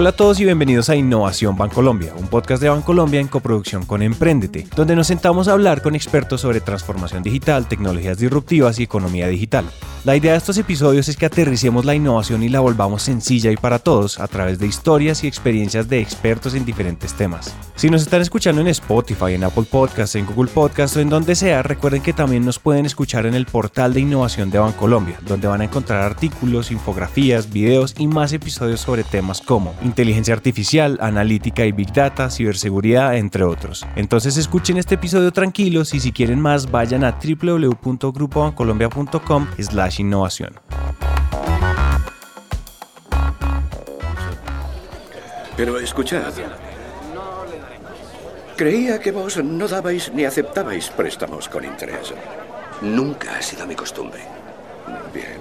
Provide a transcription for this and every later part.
Hola a todos y bienvenidos a Innovación Bancolombia, un podcast de Bancolombia en coproducción con Emprendete, donde nos sentamos a hablar con expertos sobre transformación digital, tecnologías disruptivas y economía digital. La idea de estos episodios es que aterricemos la innovación y la volvamos sencilla y para todos a través de historias y experiencias de expertos en diferentes temas. Si nos están escuchando en Spotify, en Apple Podcasts, en Google Podcasts o en donde sea, recuerden que también nos pueden escuchar en el portal de innovación de Bancolombia, donde van a encontrar artículos, infografías, videos y más episodios sobre temas como inteligencia artificial, analítica y big data, ciberseguridad, entre otros. Entonces escuchen este episodio tranquilos y si quieren más vayan a www.grupobancolombia.com slash innovación. Pero escuchad. Creía que vos no dabais ni aceptabais préstamos con interés. Nunca ha sido mi costumbre. Bien.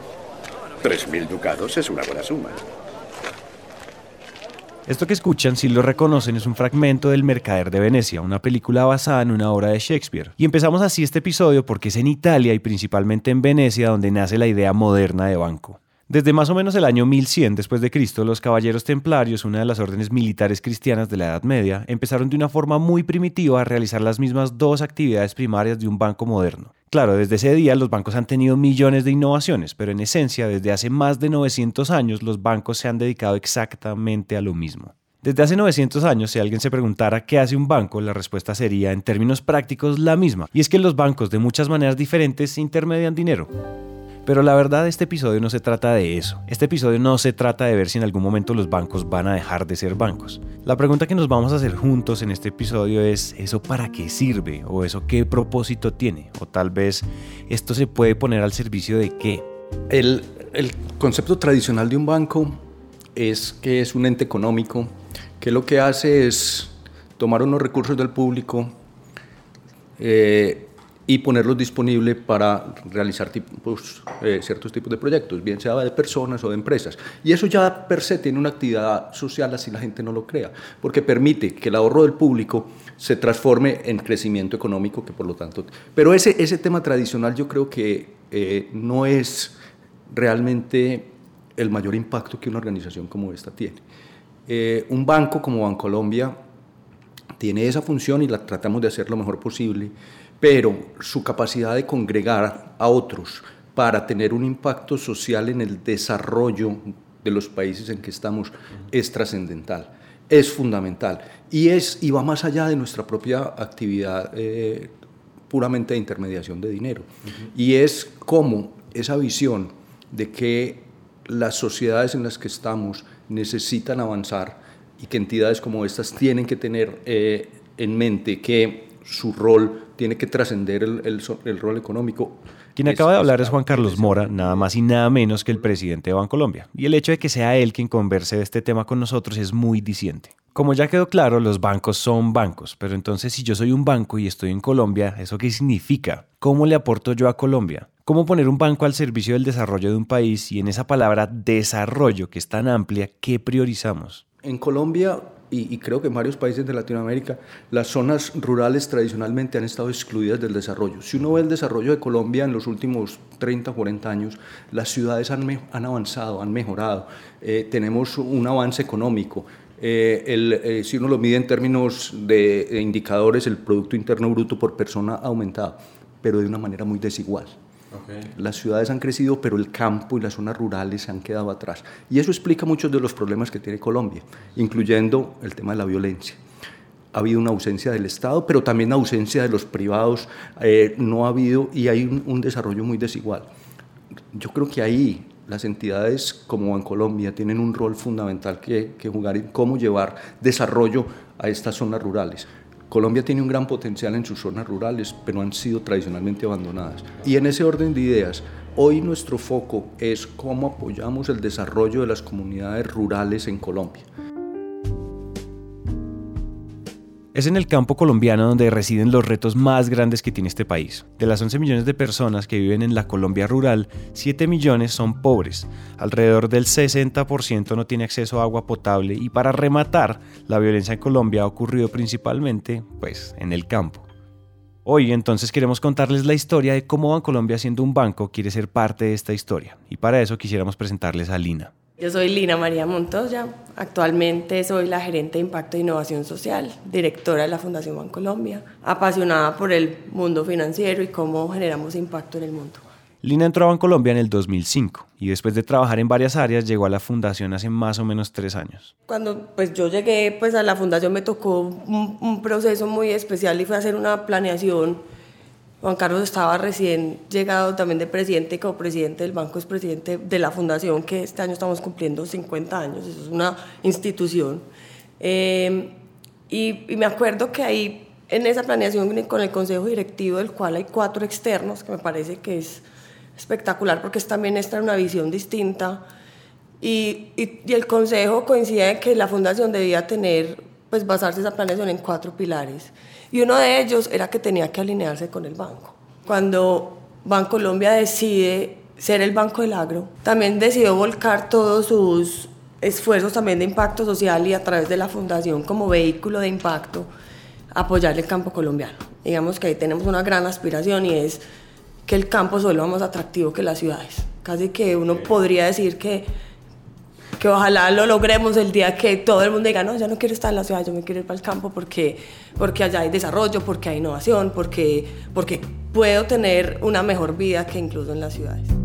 Tres mil ducados es una buena suma. Esto que escuchan, si lo reconocen, es un fragmento del Mercader de Venecia, una película basada en una obra de Shakespeare. Y empezamos así este episodio porque es en Italia y principalmente en Venecia donde nace la idea moderna de banco. Desde más o menos el año 1100 después de Cristo, los caballeros templarios, una de las órdenes militares cristianas de la Edad Media, empezaron de una forma muy primitiva a realizar las mismas dos actividades primarias de un banco moderno. Claro, desde ese día los bancos han tenido millones de innovaciones, pero en esencia, desde hace más de 900 años los bancos se han dedicado exactamente a lo mismo. Desde hace 900 años, si alguien se preguntara qué hace un banco, la respuesta sería en términos prácticos la misma, y es que los bancos de muchas maneras diferentes intermedian dinero. Pero la verdad este episodio no se trata de eso. Este episodio no se trata de ver si en algún momento los bancos van a dejar de ser bancos. La pregunta que nos vamos a hacer juntos en este episodio es ¿eso para qué sirve? ¿O eso qué propósito tiene? ¿O tal vez esto se puede poner al servicio de qué? El, el concepto tradicional de un banco es que es un ente económico que lo que hace es tomar unos recursos del público, eh, y ponerlos disponibles para realizar eh, ciertos tipos de proyectos, bien sea de personas o de empresas. Y eso ya per se tiene una actividad social, así la gente no lo crea, porque permite que el ahorro del público se transforme en crecimiento económico, que por lo tanto... Pero ese, ese tema tradicional yo creo que eh, no es realmente el mayor impacto que una organización como esta tiene. Eh, un banco como Bancolombia tiene esa función y la tratamos de hacer lo mejor posible, pero su capacidad de congregar a otros para tener un impacto social en el desarrollo de los países en que estamos es trascendental, es fundamental y, es, y va más allá de nuestra propia actividad eh, puramente de intermediación de dinero. Y es como esa visión de que las sociedades en las que estamos necesitan avanzar y que entidades como estas tienen que tener eh, en mente que su rol tiene que trascender el, el, rol económico. Quien acaba de hablar es Juan Carlos Mora, nada más y nada menos que el presidente de Bancolombia. Y el hecho de que sea él quien converse de este tema con nosotros es muy diciente. Como ya quedó claro, los bancos son bancos, pero entonces si yo soy un banco y estoy en Colombia, ¿eso qué significa? ¿Cómo le aporto yo a Colombia? ¿Cómo poner un banco al servicio del desarrollo de un país y en esa palabra desarrollo que es tan amplia, qué priorizamos? En Colombia y, creo que en varios países de Latinoamérica, las zonas rurales tradicionalmente han estado excluidas del desarrollo. Si uno ve el desarrollo de Colombia en los últimos 30, 40 años, las ciudades han, han avanzado, han mejorado, eh, tenemos un avance económico. Eh, el, eh, si uno lo mide en términos de, de indicadores, el Producto Interno Bruto por persona ha aumentado, pero de una manera muy desigual. Las ciudades han crecido, pero el campo y las zonas rurales se han quedado atrás. Y eso explica muchos de los problemas que tiene Colombia, incluyendo el tema de la violencia. Ha habido una ausencia del Estado, pero también ausencia de los privados. Eh, no ha habido y hay un, desarrollo muy desigual. Yo creo que ahí las entidades como en Colombia tienen un rol fundamental que, que jugar en cómo llevar desarrollo a estas zonas rurales. Colombia tiene un gran potencial en sus zonas rurales, pero han sido tradicionalmente abandonadas. Y en ese orden de ideas, hoy nuestro foco es cómo apoyamos el desarrollo de las comunidades rurales en Colombia. Es en el campo colombiano donde residen los retos más grandes que tiene este país. De las 11 millones de personas que viven en la Colombia rural, 7 millones son pobres, alrededor del 60% no tiene acceso a agua potable y para rematar, la violencia en Colombia ha ocurrido principalmente pues en el campo. Hoy entonces queremos contarles la historia de cómo Bancolombia siendo un banco quiere ser parte de esta historia y para eso quisiéramos presentarles a Lina. Yo soy Lina María Montoya, actualmente soy la gerente de Impacto e Innovación Social, directora de la Fundación Bancolombia, apasionada por el mundo financiero y cómo generamos impacto en el mundo. Lina entró a Bancolombia en el 2005 y después de trabajar en varias áreas llegó a la fundación hace más o menos tres años. Cuando pues, yo llegué pues, a la fundación me tocó un, un proceso muy especial y fue hacer una planeación Juan Carlos estaba recién llegado también de presidente y copresidente del banco, es presidente de la fundación, que este año estamos cumpliendo 50 años, eso es una institución. Y, y, me acuerdo que ahí, en esa planeación con el consejo directivo, del cual hay cuatro externos, que me parece que es espectacular porque es también esta una visión distinta, y, y, y el consejo coincide en que la fundación debía tener, pues basarse esa planeación en cuatro pilares. Y uno de ellos era que tenía que alinearse con el banco. Cuando Bancolombia decide ser el banco del agro, también decidió volcar todos sus esfuerzos también de impacto social y a través de la fundación como vehículo de impacto apoyar el campo colombiano. Digamos que ahí tenemos una gran aspiración y es que el campo solo más atractivo que las ciudades. Casi que uno podría decir que que ojalá lo logremos el día que todo el mundo diga, no, ya no quiero estar en la ciudad, yo me quiero ir para el campo porque, porque allá hay desarrollo, porque hay innovación, porque, porque puedo tener una mejor vida que incluso en las ciudades.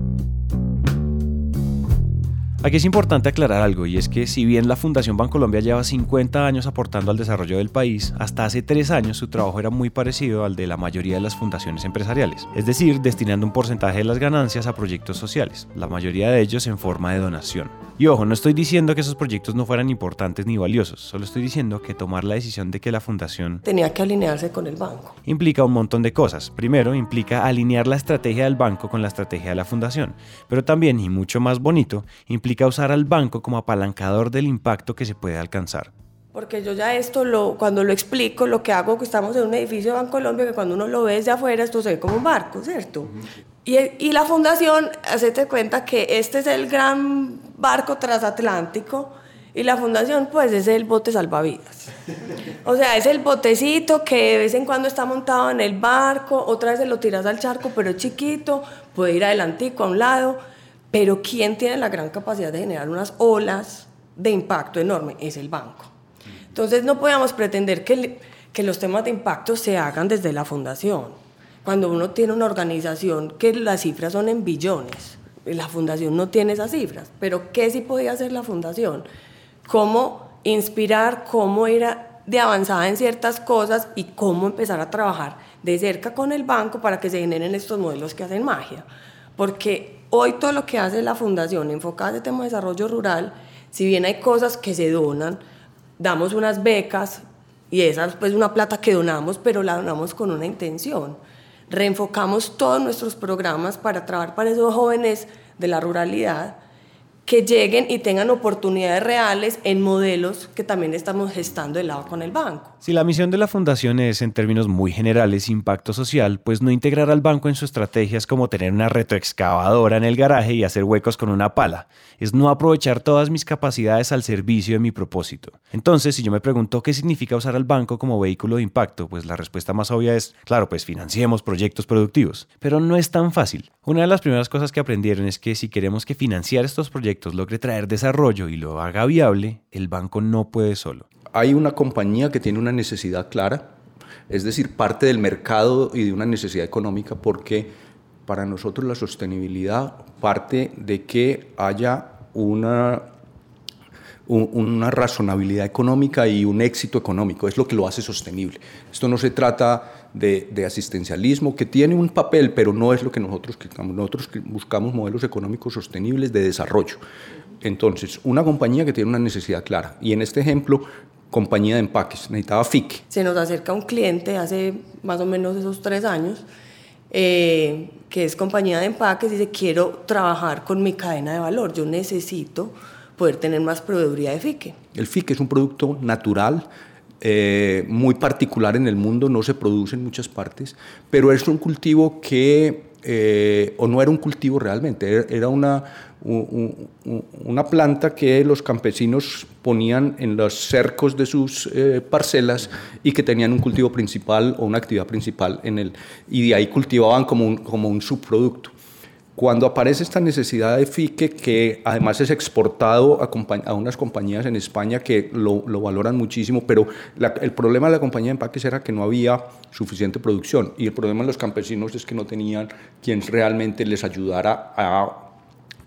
Aquí es importante aclarar algo y es que si bien la Fundación Bancolombia lleva 50 años aportando al desarrollo del país, hasta hace 3 años su trabajo era muy parecido al de la mayoría de las fundaciones empresariales, es decir, destinando un porcentaje de las ganancias a proyectos sociales, la mayoría de ellos en forma de donación. Y ojo, no estoy diciendo que esos proyectos no fueran importantes ni valiosos, solo estoy diciendo que tomar la decisión de que la fundación tenía que alinearse con el banco. Implica un montón de cosas. Primero, implica alinear la estrategia del banco con la estrategia de la fundación, pero también, y mucho más bonito, implica usar al banco como apalancador del impacto que se puede alcanzar. Porque yo ya esto, lo, cuando lo explico, lo que hago, que estamos en un edificio de Bancolombia, que cuando uno lo ve desde afuera, esto se ve como un barco, ¿cierto? Y, y, la fundación, hacete cuenta que este es el gran barco transatlántico y la fundación pues es el bote salvavidas. O sea, es el botecito que de vez en cuando está montado en el barco, otra vez se lo tiras al charco, pero es chiquito, puede ir adelantico a un lado, pero ¿quién tiene la gran capacidad de generar unas olas de impacto enorme? Es el banco. Entonces no podemos pretender que, que los temas de impacto se hagan desde la fundación cuando uno tiene una organización que las cifras son en billones. La fundación no tiene esas cifras, pero ¿qué sí podía hacer la fundación? Cómo inspirar, cómo ir de avanzada en ciertas cosas y cómo empezar a trabajar de cerca con el banco para que se generen estos modelos que hacen magia. Porque hoy todo lo que hace la fundación enfocada en el tema de desarrollo rural, si bien hay cosas que se donan, damos unas becas y esa es pues una plata que donamos, pero la donamos con una intención. Reenfocamos todos nuestros programas para trabajar para esos jóvenes de la ruralidad que lleguen y tengan oportunidades reales en modelos que también estamos gestando de lado con el banco. Si la misión de la fundación es, en términos muy generales, impacto social, pues no integrar al banco en su estrategia es como tener una retroexcavadora en el garaje y hacer huecos con una pala. Es no aprovechar todas mis capacidades al servicio de mi propósito. Entonces, si yo me pregunto qué significa usar al banco como vehículo de impacto, pues la respuesta más obvia es, claro, pues financiemos proyectos productivos. Pero no es tan fácil. Una de las primeras cosas que aprendieron es que si queremos que financiar estos proyectos logre traer desarrollo y lo haga viable, el banco no puede solo hay una compañía que tiene una necesidad clara, es decir, parte del mercado y de una necesidad económica, porque para nosotros la sostenibilidad parte de que haya una, una razonabilidad económica y un éxito económico, es lo que lo hace sostenible. Esto no se trata de, de, asistencialismo, que tiene un papel, pero no es lo que nosotros buscamos. Nosotros buscamos modelos económicos sostenibles de desarrollo. Entonces, una compañía que tiene una necesidad clara. Y en este ejemplo, compañía de empaques, necesitaba FIC. Se nos acerca un cliente hace más o menos esos tres años, eh, que es compañía de empaques, dice, quiero trabajar con mi cadena de valor, yo necesito poder tener más proveeduría de FIC. El FIC es un producto natural, eh, muy particular en el mundo, no se produce en muchas partes, pero es un cultivo que, eh, o no era un cultivo realmente, era una, una planta que los campesinos ponían en los cercos de sus eh, parcelas y que tenían un cultivo principal o una actividad principal en él. Y de ahí cultivaban como un, como un subproducto. Cuando aparece esta necesidad de FIQUE, que además es exportado a, unas compañías en España que lo, valoran muchísimo, pero el problema de la compañía de empaques era que no había suficiente producción y el problema de los campesinos es que no tenían quien realmente les ayudara a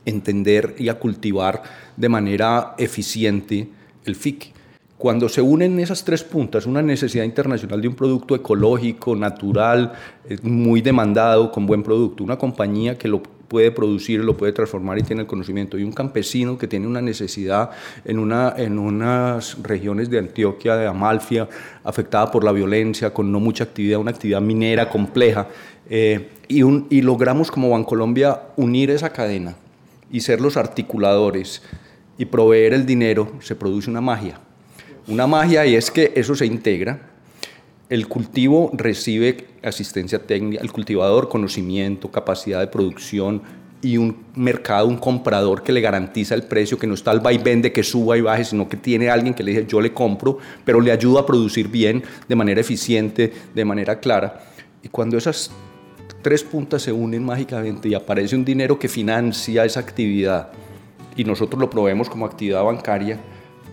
entender y a cultivar de manera eficiente el FIQUE. Cuando se unen esas tres puntas, una necesidad internacional de un producto ecológico, natural, eh, muy demandado, con buen producto, una compañía que lo puede producir, lo puede transformar y tiene el conocimiento, y un campesino que tiene una necesidad en, una, en unas regiones de Antioquia, de Amalfia, afectada por la violencia, con no mucha actividad, una actividad minera compleja, eh, y, un, y logramos como Bancolombia unir esa cadena y ser los articuladores y proveer el dinero, se produce una magia una magia y es que eso se integra. El cultivo recibe asistencia técnica, el cultivador conocimiento, capacidad de producción y un mercado, un comprador que le garantiza el precio, que no está al vaivén de que suba y baje, sino que tiene alguien que le dice yo le compro, pero le ayuda a producir bien, de manera eficiente, de manera clara. Y cuando esas tres puntas se unen mágicamente y aparece un dinero que financia esa actividad y nosotros lo probemos como actividad bancaria,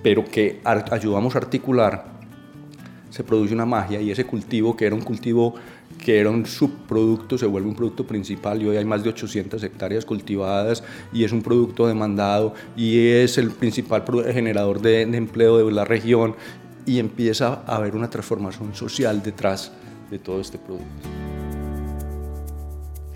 pero que ayudamos a articular, se produce una magia y ese cultivo, que era un cultivo que era un subproducto, se vuelve un producto principal y hoy hay más de 800 hectáreas cultivadas y es un producto demandado y es el principal generador de, empleo de la región y empieza a haber una transformación social detrás de todo este producto.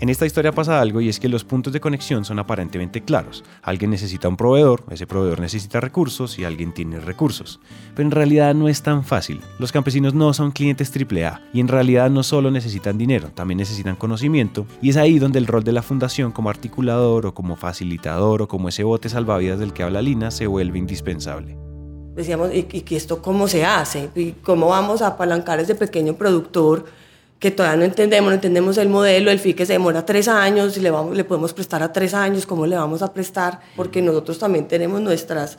En esta historia pasa algo y es que los puntos de conexión son aparentemente claros. Alguien necesita un proveedor, ese proveedor necesita recursos y alguien tiene recursos. Pero en realidad no es tan fácil. Los campesinos no son clientes AAA y en realidad no solo necesitan dinero, también necesitan conocimiento y es ahí donde el rol de la fundación como articulador o como facilitador o como ese bote salvavidas del que habla Lina se vuelve indispensable decíamos, ¿y, y esto cómo se hace? ¿Y cómo vamos a apalancar a ese pequeño productor que todavía no entendemos, no entendemos el modelo, el FICE se demora tres años, y le, vamos, le podemos prestar a tres años, ¿cómo le vamos a prestar? Porque nosotros también tenemos nuestras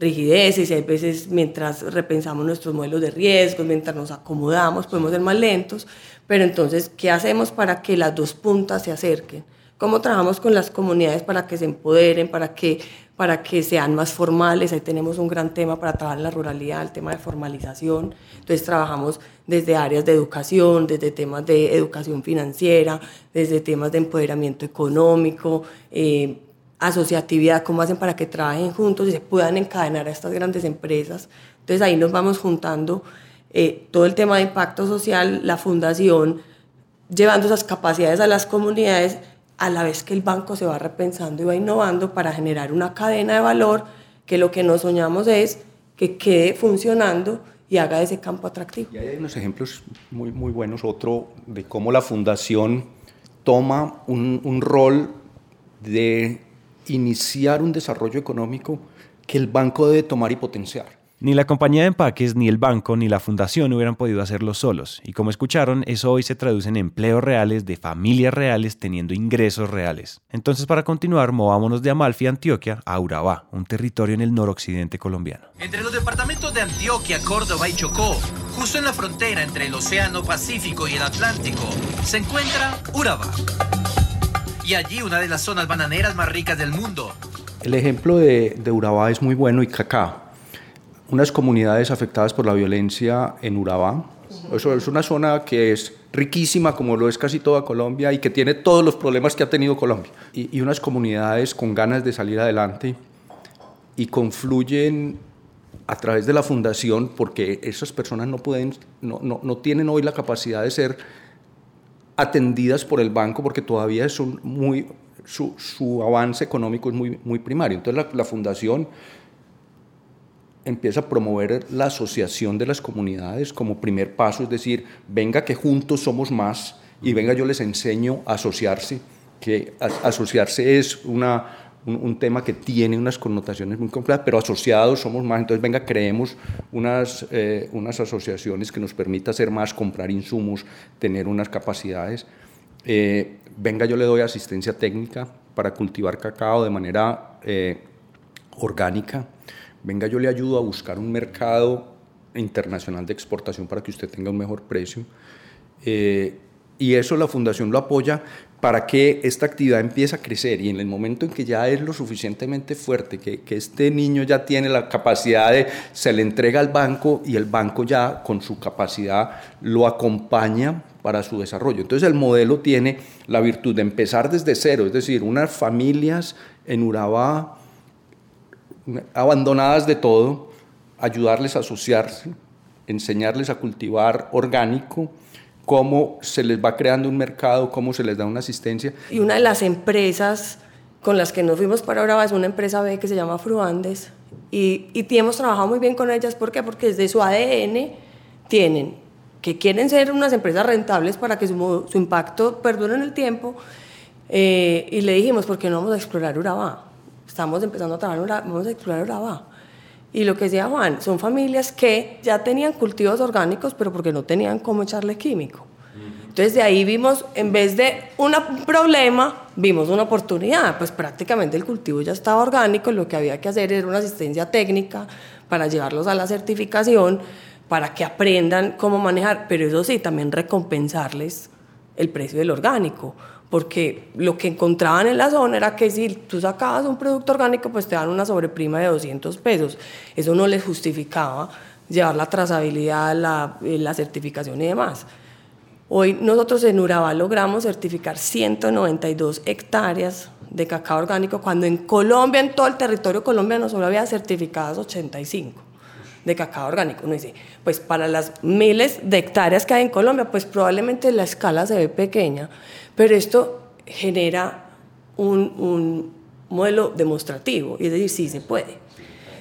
rigideces y hay veces mientras repensamos nuestros modelos de riesgos, mientras nos acomodamos, podemos ser más lentos, pero entonces, ¿qué hacemos para que las dos puntas se acerquen? ¿Cómo trabajamos con las comunidades para que se empoderen, para que para que sean más formales. Ahí tenemos un gran tema para trabajar la ruralidad, el tema de formalización. Entonces trabajamos desde áreas de educación, desde temas de educación financiera, desde temas de empoderamiento económico, eh, asociatividad, cómo hacen para que trabajen juntos y se puedan encadenar a estas grandes empresas. Entonces ahí nos vamos juntando eh, todo el tema de impacto social, la fundación, llevando esas capacidades a las comunidades a la vez que el banco se va repensando y va innovando para generar una cadena de valor que lo que nos soñamos es que quede funcionando y haga ese campo atractivo. Y hay unos ejemplos muy, muy buenos, otro de cómo la fundación toma un, un rol de iniciar un desarrollo económico que el banco debe tomar y potenciar. Ni la compañía de empaques, ni el banco, ni la fundación hubieran podido hacerlo solos. Y como escucharon, eso hoy se traduce en empleos reales de familias reales teniendo ingresos reales. Entonces, para continuar, movámonos de Amalfi, Antioquia, a Urabá, un territorio en el noroccidente colombiano. Entre los departamentos de Antioquia, Córdoba y Chocó, justo en la frontera entre el Océano Pacífico y el Atlántico, se encuentra Urabá. Y allí una de las zonas bananeras más ricas del mundo. El ejemplo de, de Urabá es muy bueno y cacao unas comunidades afectadas por la violencia en Urabá. Eso es una zona que es riquísima, como lo es casi toda Colombia, y que tiene todos los problemas que ha tenido Colombia. Y, unas comunidades con ganas de salir adelante y confluyen a través de la fundación, porque esas personas no, pueden, no, no, no tienen hoy la capacidad de ser atendidas por el banco, porque todavía son muy, su, su avance económico es muy, muy primario. Entonces la, la fundación empieza a promover la asociación de las comunidades como primer paso, es decir, venga que juntos somos más y venga yo les enseño a asociarse, que asociarse es una, un, tema que tiene unas connotaciones muy complejas, pero asociados somos más, entonces venga, creemos unas, eh, unas asociaciones que nos permita hacer más, comprar insumos, tener unas capacidades. Eh, venga, yo le doy asistencia técnica para cultivar cacao de manera eh, orgánica venga yo le ayudo a buscar un mercado internacional de exportación para que usted tenga un mejor precio. Eh, y eso la fundación lo apoya, para que esta actividad empiece a crecer y en el momento en que ya es lo suficientemente fuerte, que, que, este niño ya tiene la capacidad de, se le entrega al banco y el banco ya con su capacidad lo acompaña para su desarrollo. Entonces el modelo tiene la virtud de empezar desde cero, es decir, unas familias en Urabá abandonadas de todo, ayudarles a asociarse, enseñarles a cultivar orgánico, cómo se les va creando un mercado, cómo se les da una asistencia. Y una de las empresas con las que nos fuimos para Urabá es una empresa B que se llama Fruandes y, y hemos trabajado muy bien con ellas. ¿Por qué? Porque desde su ADN tienen que quieren ser unas empresas rentables para que su, su impacto perdure en el tiempo. Eh, y le dijimos, ¿por qué no vamos a explorar Urabá? Estamos empezando a trabajar, vamos a explorar Urabá. Y lo que decía Juan, son familias que ya tenían cultivos orgánicos, pero porque no tenían cómo echarle químico. Entonces de ahí vimos, en vez de un problema, vimos una oportunidad. Pues prácticamente el cultivo ya estaba orgánico, lo que había que hacer era una asistencia técnica para llevarlos a la certificación, para que aprendan cómo manejar, pero eso sí, también recompensarles el precio del orgánico, porque lo que encontraban en la zona era que si tú sacabas un producto orgánico, pues te dan una sobreprima de 200 pesos. Eso no les justificaba llevar la trazabilidad, la, eh, la certificación y demás. Hoy nosotros en Urabá logramos certificar 192 hectáreas de cacao orgánico, cuando en Colombia, en todo el territorio colombiano, solo había certificadas 85 de cacao orgánico. Uno dice, pues para las miles de hectáreas que hay en Colombia, pues probablemente la escala se ve pequeña, pero esto genera un, un modelo demostrativo, y es decir, sí se puede.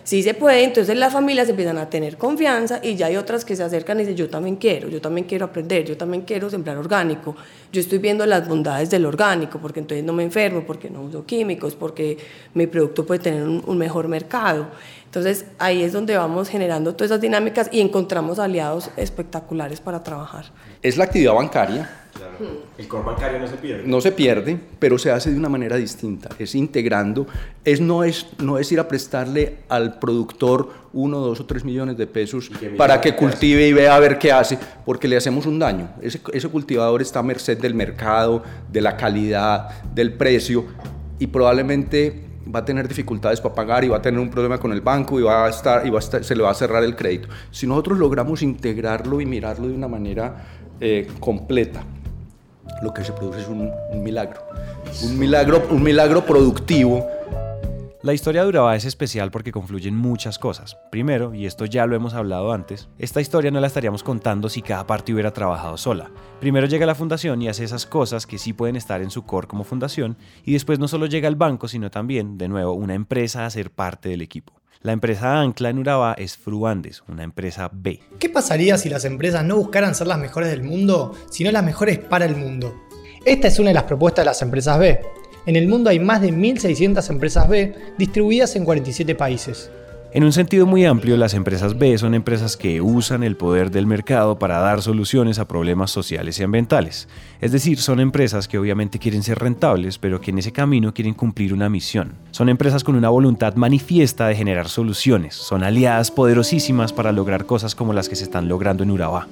Sí se puede, entonces las familias empiezan a tener confianza y ya hay otras que se acercan y dicen, yo también quiero, yo también quiero aprender, yo también quiero sembrar orgánico, yo estoy viendo las bondades del orgánico, porque entonces no me enfermo, porque no uso químicos, porque mi producto puede tener un, un mejor mercado. Entonces ahí es donde vamos generando todas esas dinámicas y encontramos aliados espectaculares para trabajar. Es la actividad bancaria. El core bancario no se pierde. No se pierde, pero se hace de una manera distinta. Es integrando, es no es, no es ir a prestarle al productor uno, dos o tres millones de pesos para que cultive y vea a ver qué hace, porque le hacemos un daño. Ese, ese cultivador está a merced del mercado, de la calidad, del precio y probablemente va a tener dificultades para pagar y va a tener un problema con el banco y va a estar y va a estar, se le va a cerrar el crédito. Si nosotros logramos integrarlo y mirarlo de una manera eh, completa, lo que se produce es un, un milagro, un milagro, un milagro productivo la historia de Urabá es especial porque confluyen muchas cosas. Primero, y esto ya lo hemos hablado antes, esta historia no la estaríamos contando si cada parte hubiera trabajado sola. Primero llega la fundación y hace esas cosas que sí pueden estar en su core como fundación, y después no solo llega el banco, sino también, de nuevo, una empresa a ser parte del equipo. La empresa ancla en Urabá es Fruandes, una empresa B. ¿Qué pasaría si las empresas no buscaran ser las mejores del mundo, sino las mejores para el mundo? Esta es una de las propuestas de las empresas B. En el mundo hay más de 1.600 empresas B distribuidas en 47 países. En un sentido muy amplio, las empresas B son empresas que usan el poder del mercado para dar soluciones a problemas sociales y ambientales. Es decir, son empresas que obviamente quieren ser rentables, pero que en ese camino quieren cumplir una misión. Son empresas con una voluntad manifiesta de generar soluciones. Son aliadas poderosísimas para lograr cosas como las que se están logrando en Urabá.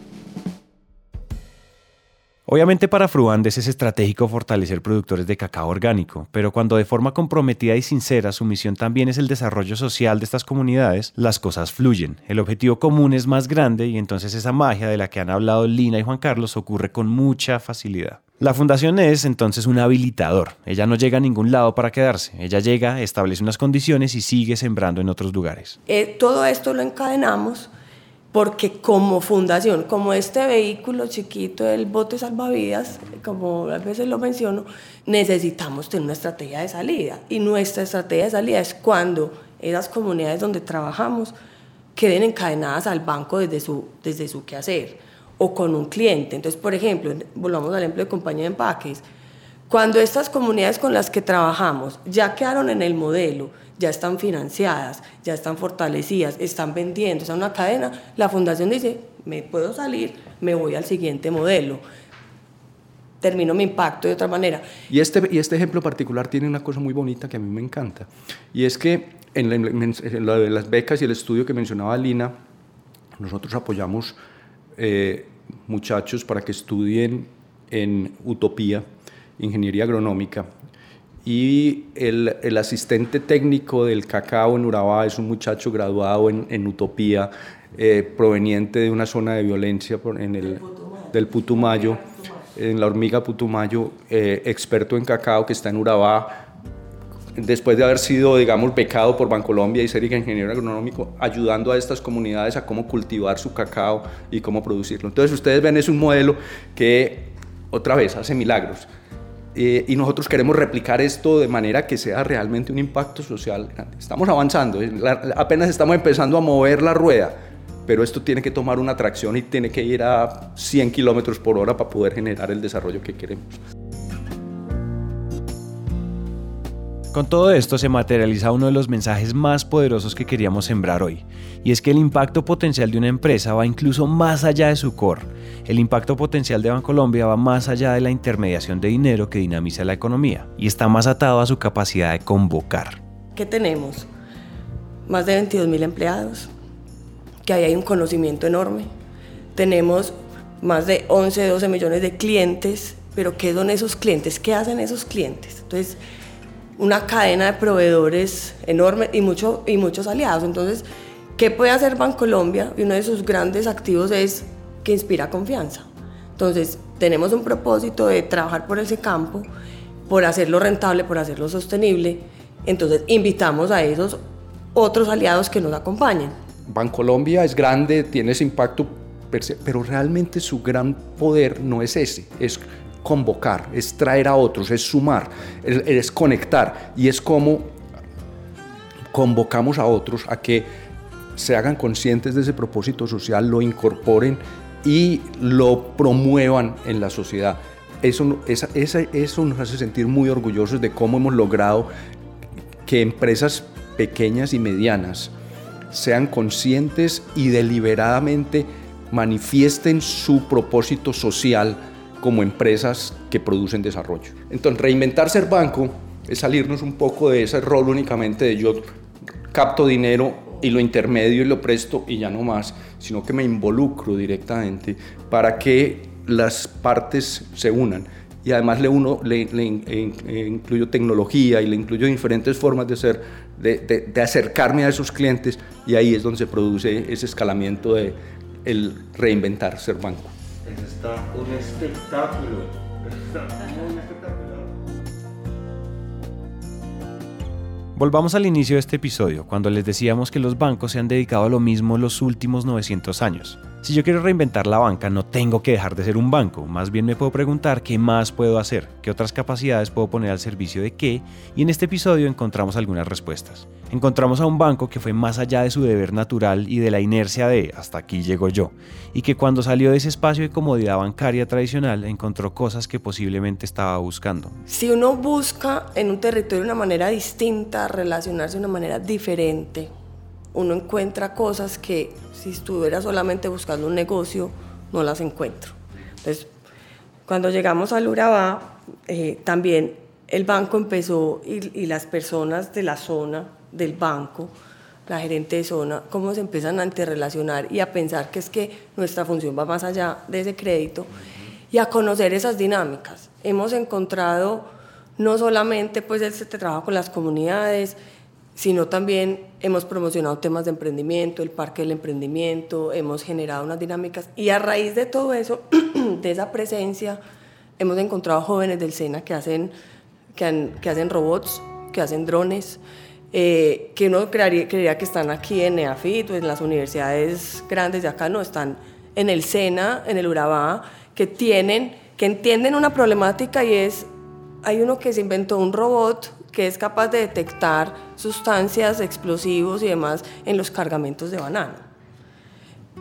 Obviamente para Fruandes es estratégico fortalecer productores de cacao orgánico, pero cuando de forma comprometida y sincera su misión también es el desarrollo social de estas comunidades, las cosas fluyen. El objetivo común es más grande y entonces esa magia de la que han hablado Lina y Juan Carlos ocurre con mucha facilidad. La fundación es entonces un habilitador. Ella no llega a ningún lado para quedarse. Ella llega, establece unas condiciones y sigue sembrando en otros lugares. Eh, todo esto lo encadenamos porque como fundación, como este vehículo chiquito del bote salvavidas, como a veces lo menciono, necesitamos tener una estrategia de salida. Y nuestra estrategia de salida es cuando esas comunidades donde trabajamos queden encadenadas al banco desde su, desde su quehacer o con un cliente. Entonces, por ejemplo, volvamos al ejemplo de compañía de empaques. Cuando estas comunidades con las que trabajamos ya quedaron en el modelo, ya están financiadas, ya están fortalecidas, están vendiendo, es una cadena, la fundación dice, me puedo salir, me voy al siguiente modelo, termino mi impacto de otra manera. Y este, y este ejemplo particular tiene una cosa muy bonita que a mí me encanta, y es que en, la, lo de las becas y el estudio que mencionaba Lina, nosotros apoyamos eh, muchachos para que estudien en Utopía, ingeniería agronómica. Y el, el, asistente técnico del cacao en Urabá es un muchacho graduado en, en Utopía, eh, proveniente de una zona de violencia en el, del Putumayo, en la hormiga Putumayo, eh, experto en cacao que está en Urabá, después de haber sido, digamos, becado por Bancolombia y ser ingeniero agronómico, ayudando a estas comunidades a cómo cultivar su cacao y cómo producirlo. Entonces ustedes ven, es un modelo que, otra vez, hace milagros. Eh, y nosotros queremos replicar esto de manera que sea realmente un impacto social. Estamos avanzando, apenas estamos empezando a mover la rueda, pero esto tiene que tomar una tracción y tiene que ir a 100 kilómetros por hora para poder generar el desarrollo que queremos. Con todo esto se materializa uno de los mensajes más poderosos que queríamos sembrar hoy, y es que el impacto potencial de una empresa va incluso más allá de su core. El impacto potencial de Bancolombia va más allá de la intermediación de dinero que dinamiza la economía, y está más atado a su capacidad de convocar. ¿Qué tenemos? Más de 22 mil empleados, que ahí hay un conocimiento enorme. Tenemos más de 11, 12 millones de clientes, pero ¿qué son esos clientes? ¿Qué hacen esos clientes? Entonces, una cadena de proveedores enorme y, mucho, y muchos aliados. Entonces, ¿qué puede hacer Bancolombia? Y uno de sus grandes activos es que inspira confianza. Entonces, tenemos un propósito de trabajar por ese campo, por hacerlo rentable, por hacerlo sostenible. Entonces, invitamos a esos otros aliados que nos acompañen. Bancolombia es grande, tiene ese impacto, pero realmente su gran poder no es ese, es convocar, es traer a otros, es sumar, es, conectar y es como convocamos a otros a que se hagan conscientes de ese propósito social, lo incorporen y lo promuevan en la sociedad. Eso, eso nos hace sentir muy orgullosos de cómo hemos logrado que empresas pequeñas y medianas sean conscientes y deliberadamente manifiesten su propósito social como empresas que producen desarrollo. Entonces, reinventar ser banco es salirnos un poco de ese rol únicamente de yo capto dinero y lo intermedio y lo presto y ya no más, sino que me involucro directamente para que las partes se unan. Y además le, uno, le, incluyo tecnología y le incluyo diferentes formas de, ser, de, de, acercarme a esos clientes y ahí es donde se produce ese escalamiento de el reinventar ser banco está un espectáculo. Volvamos al inicio de este episodio, cuando les decíamos que los bancos se han dedicado a lo mismo los últimos 900 años. Si yo quiero reinventar la banca, no tengo que dejar de ser un banco, más bien me puedo preguntar qué más puedo hacer, qué otras capacidades puedo poner al servicio de qué, y en este episodio encontramos algunas respuestas. Encontramos a un banco que fue más allá de su deber natural y de la inercia de hasta aquí llego yo, y que cuando salió de ese espacio de comodidad bancaria tradicional encontró cosas que posiblemente estaba buscando. Si uno busca en un territorio una manera distinta, relacionarse de una manera diferente, uno encuentra cosas que si estuviera solamente buscando un negocio, no las encuentro. Entonces, cuando llegamos al Urabá, eh, también el banco empezó y, las personas de la zona, del banco, la gerente de zona, cómo se empiezan a interrelacionar y a pensar que es que nuestra función va más allá de ese crédito y a conocer esas dinámicas. Hemos encontrado no solamente pues este trabajo con las comunidades, sino también hemos promocionado temas de emprendimiento, el parque del emprendimiento, hemos generado unas dinámicas y a raíz de todo eso, de esa presencia, hemos encontrado jóvenes del SENA que hacen, que, que hacen robots, que hacen drones, eh, que uno creería, que están aquí en EAFIT o en las universidades grandes de acá, no, están en el SENA, en el Urabá, que tienen, que entienden una problemática y es, hay uno que se inventó un robot que es capaz de detectar sustancias, explosivos y demás en los cargamentos de banano.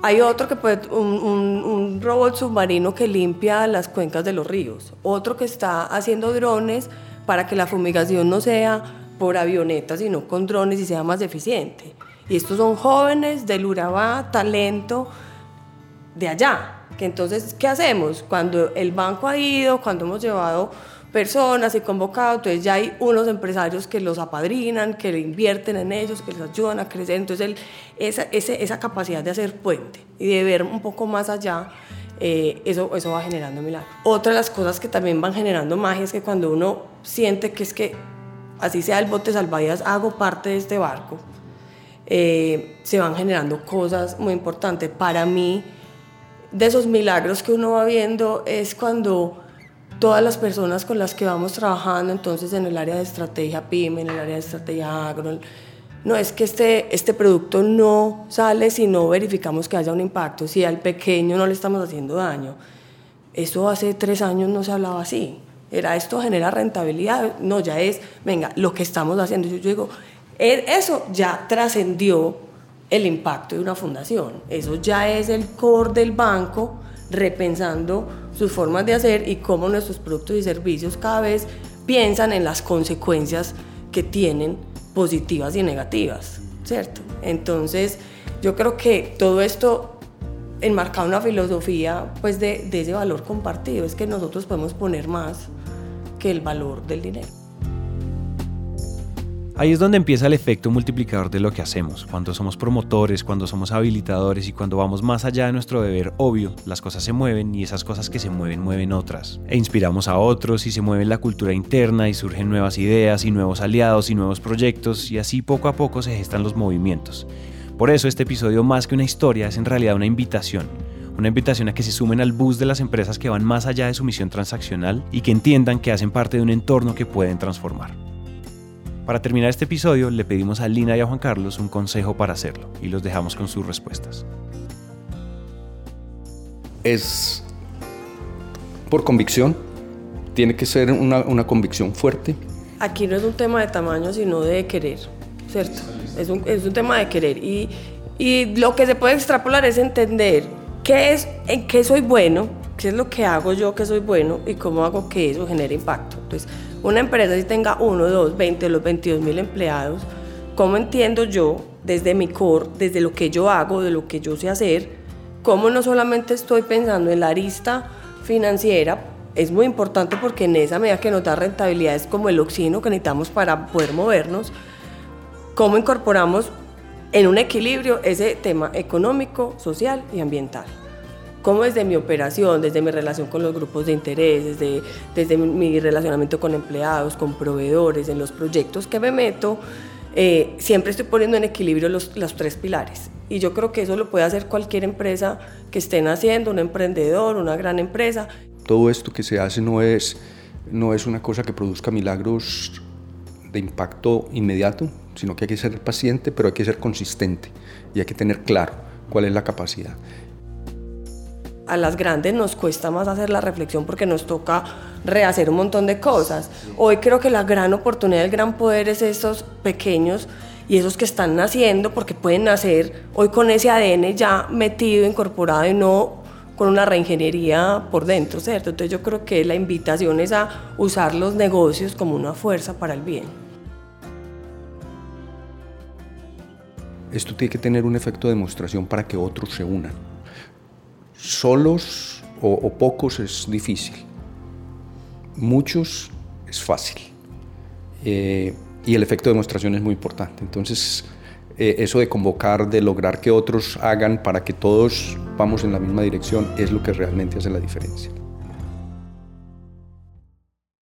Hay otro que puede, un, robot submarino que limpia las cuencas de los ríos. Otro que está haciendo drones para que la fumigación no sea por avionetas, sino con drones y sea más eficiente. Y estos son jóvenes del Urabá, talento de allá. Que entonces, ¿qué hacemos? Cuando el banco ha ido, cuando hemos llevado personas y convocado, entonces ya hay unos empresarios que los apadrinan, que le invierten en ellos, que les ayudan a crecer, entonces esa, esa capacidad de hacer puente y de ver un poco más allá eh, eso, eso va generando milagros. Otra de las cosas que también van generando magia es que cuando uno siente que es que, así sea el bote salvavidas, hago parte de este barco, eh, se van generando cosas muy importantes. Para mí, de esos milagros que uno va viendo es cuando todas las personas con las que vamos trabajando, entonces en el área de estrategia PYME, en el área de estrategia agro, no es que este, este producto no sale si no verificamos que haya un impacto, si al pequeño no le estamos haciendo daño. Eso hace tres años no se hablaba así. Era esto genera rentabilidad, no, ya es, venga, lo que estamos haciendo. Yo, yo digo, e, eso ya trascendió el impacto de una fundación, eso ya es el core del banco repensando sus formas de hacer y cómo nuestros productos y servicios cada vez piensan en las consecuencias que tienen positivas y negativas, ¿cierto? Entonces, yo creo que todo esto enmarca una filosofía pues de, de ese valor compartido, es que nosotros podemos poner más que el valor del dinero. Ahí es donde empieza el efecto multiplicador de lo que hacemos. Cuando somos promotores, cuando somos habilitadores y cuando vamos más allá de nuestro deber obvio, las cosas se mueven y esas cosas que se mueven mueven otras. E inspiramos a otros y se mueve la cultura interna y surgen nuevas ideas y nuevos aliados y nuevos proyectos y así poco a poco se gestan los movimientos. Por eso este episodio más que una historia es en realidad una invitación. Una invitación a que se sumen al bus de las empresas que van más allá de su misión transaccional y que entiendan que hacen parte de un entorno que pueden transformar. Para terminar este episodio, le pedimos a Lina y a Juan Carlos un consejo para hacerlo y los dejamos con sus respuestas. Es por convicción, tiene que ser una, una convicción fuerte. Aquí no es un tema de tamaño, sino de querer, ¿cierto? Es un, es un tema de querer. Y, y lo que se puede extrapolar es entender qué es, en qué soy bueno, qué es lo que hago yo que soy bueno y cómo hago que eso genere impacto. Entonces, una empresa si tenga uno, dos, 20, los 22 mil empleados, ¿cómo entiendo yo desde mi core, desde lo que yo hago, de lo que yo sé hacer, cómo no solamente estoy pensando en la arista financiera, es muy importante porque en esa medida que nos da rentabilidad es como el oxígeno que necesitamos para poder movernos, cómo incorporamos en un equilibrio ese tema económico, social y ambiental cómo desde mi operación, desde mi relación con los grupos de interés, desde, desde mi relacionamiento con empleados, con proveedores, en los proyectos que me meto, eh, siempre estoy poniendo en equilibrio los, los, tres pilares. Y yo creo que eso lo puede hacer cualquier empresa que estén haciendo, un emprendedor, una gran empresa. Todo esto que se hace no es, no es una cosa que produzca milagros de impacto inmediato, sino que hay que ser paciente, pero hay que ser consistente y hay que tener claro cuál es la capacidad a las grandes nos cuesta más hacer la reflexión porque nos toca rehacer un montón de cosas. Hoy creo que la gran oportunidad, el gran poder es esos pequeños y esos que están naciendo porque pueden nacer hoy con ese ADN ya metido, incorporado y no con una reingeniería por dentro, ¿cierto? Entonces yo creo que la invitación es a usar los negocios como una fuerza para el bien. Esto tiene que tener un efecto de demostración para que otros se unan solos o, pocos es difícil, muchos es fácil. Eh, y el efecto de demostración es muy importante. Entonces, eh, eso de convocar, de lograr que otros hagan para que todos vamos en la misma dirección, es lo que realmente hace la diferencia.